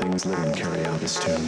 things living carry out this tune.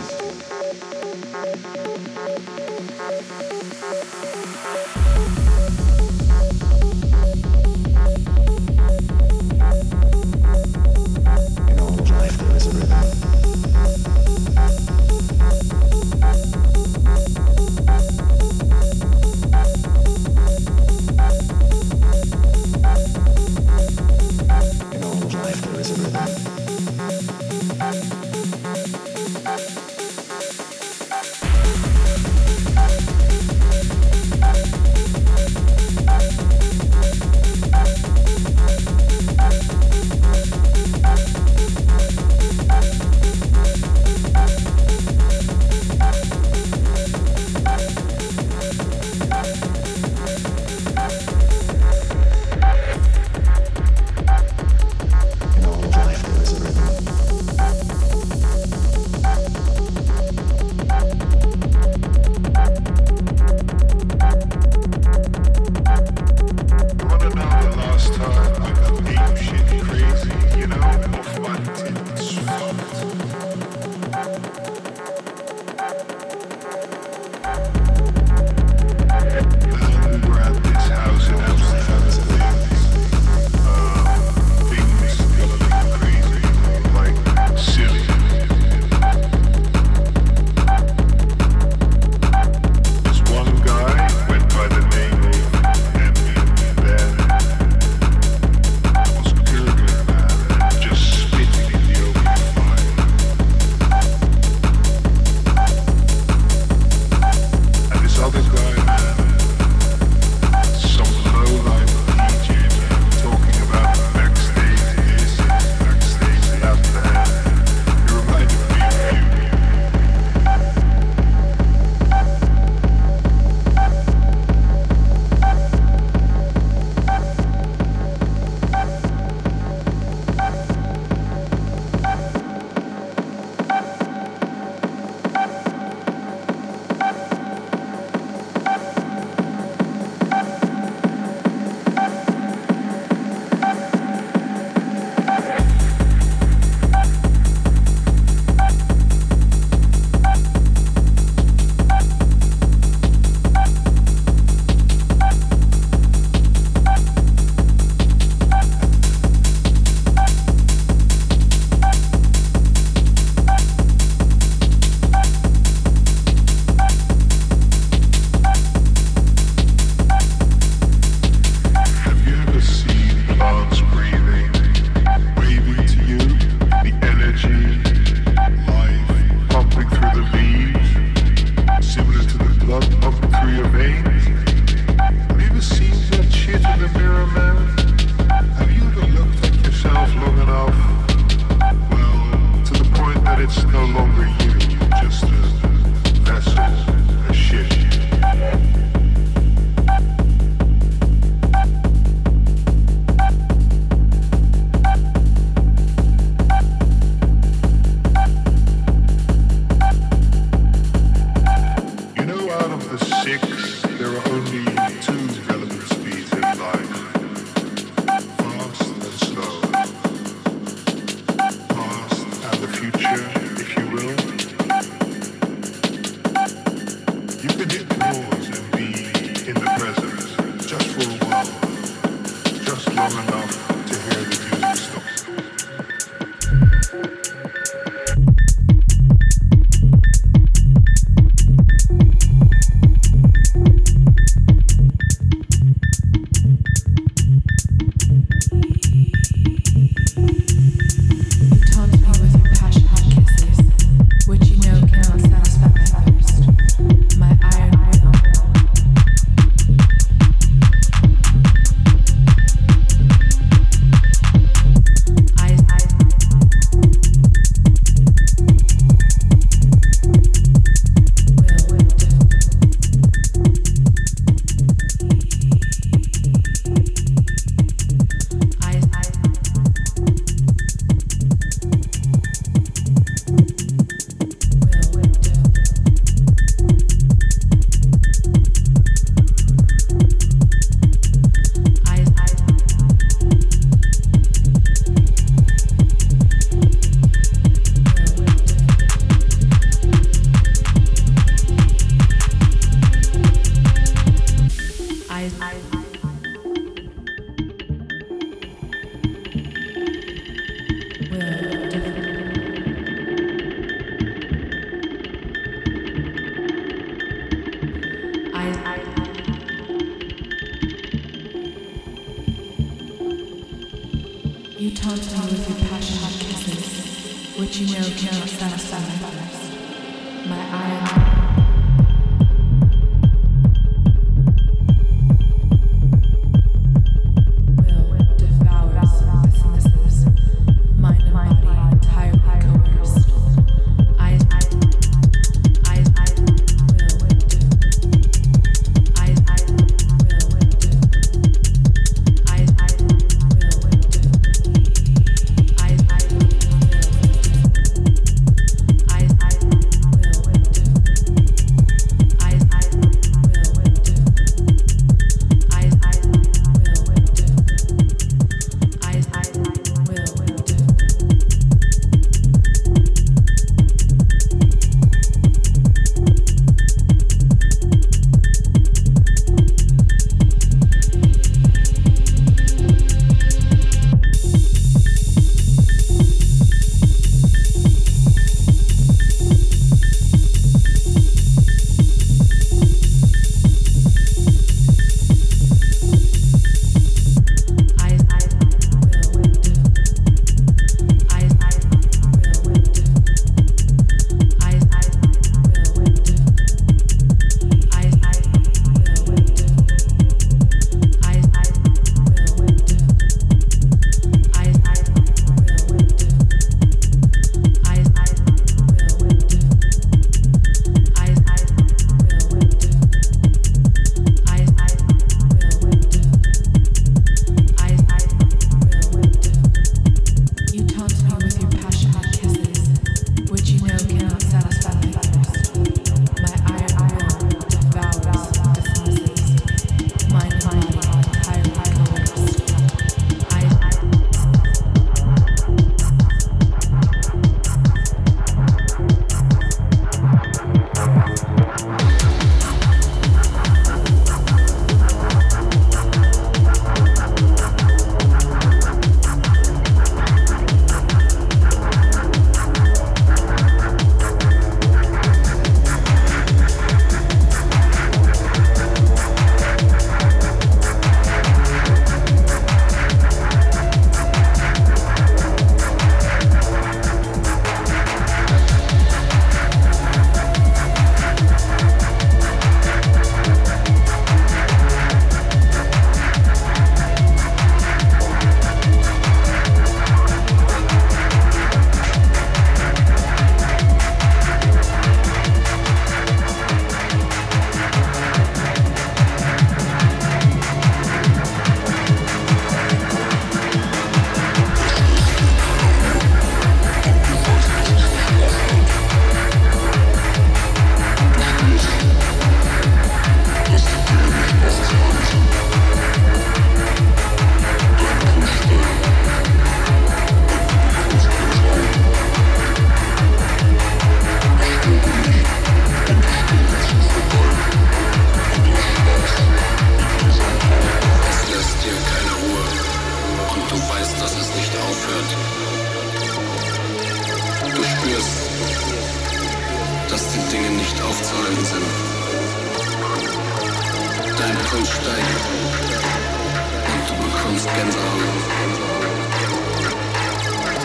bekommst Gänsehaut.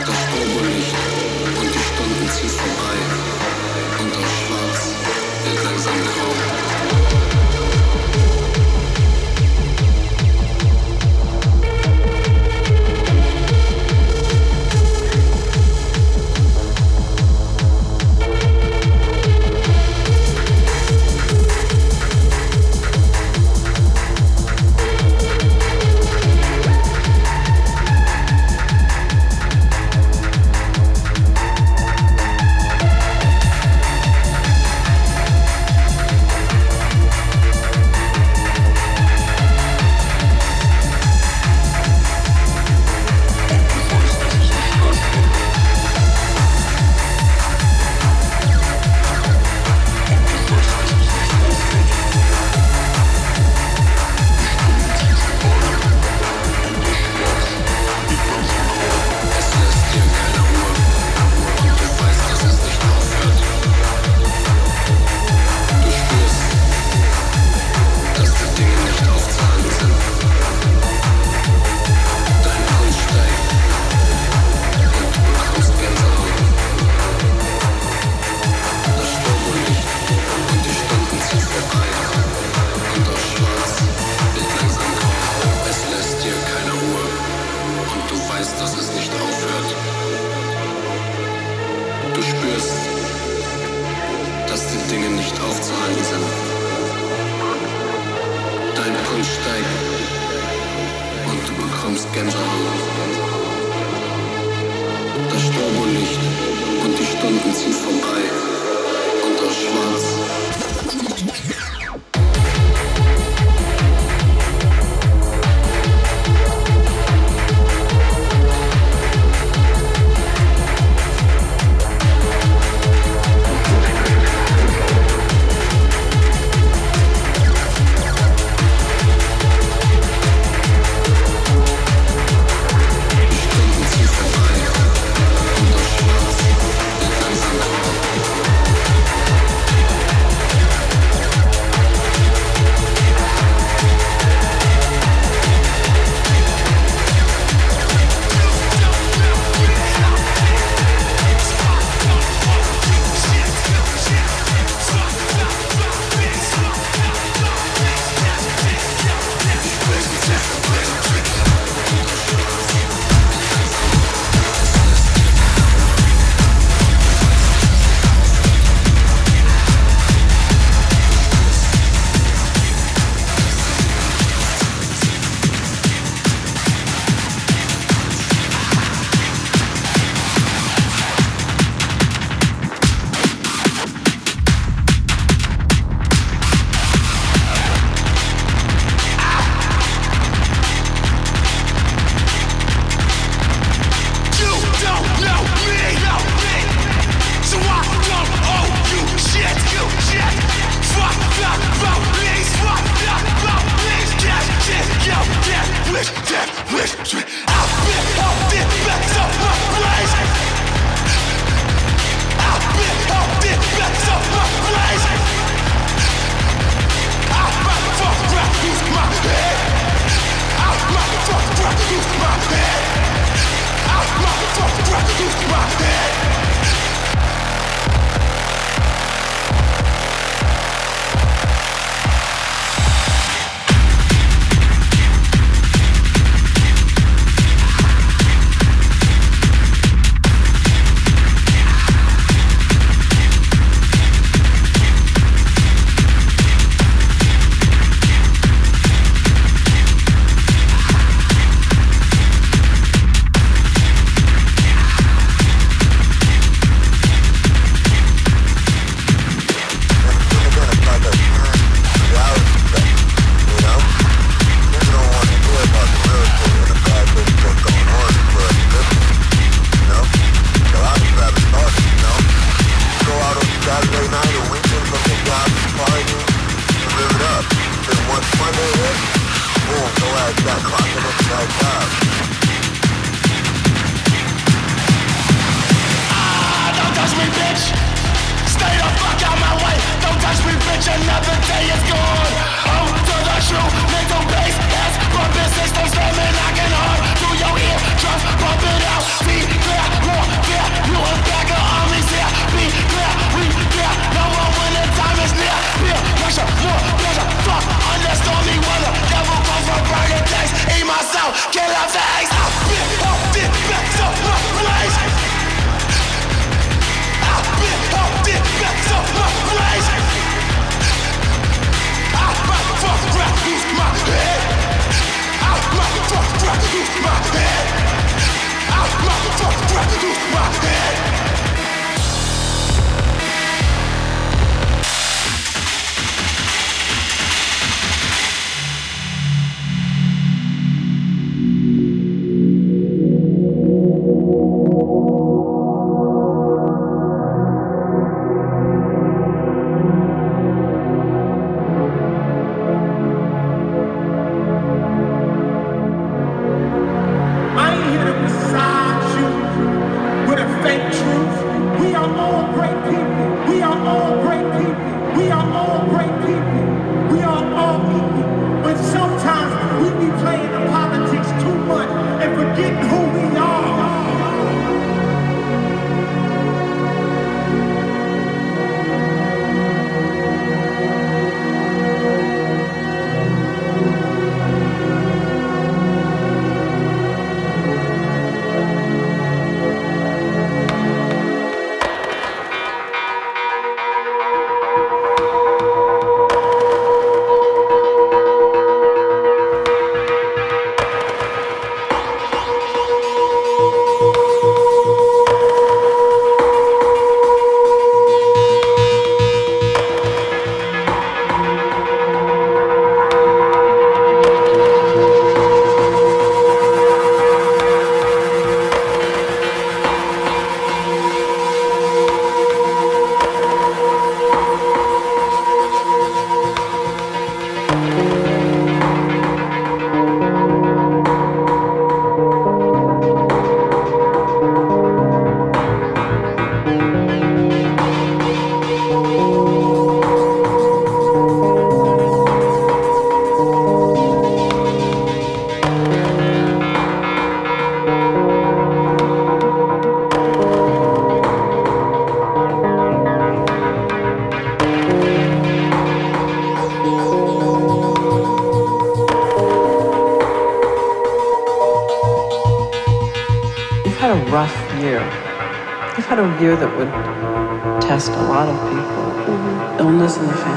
Das Strobolicht und die Stunden ziehen vorbei und das Schwarz wird langsam grau. Year that would test a lot of people. Mm-hmm. Illness in the family.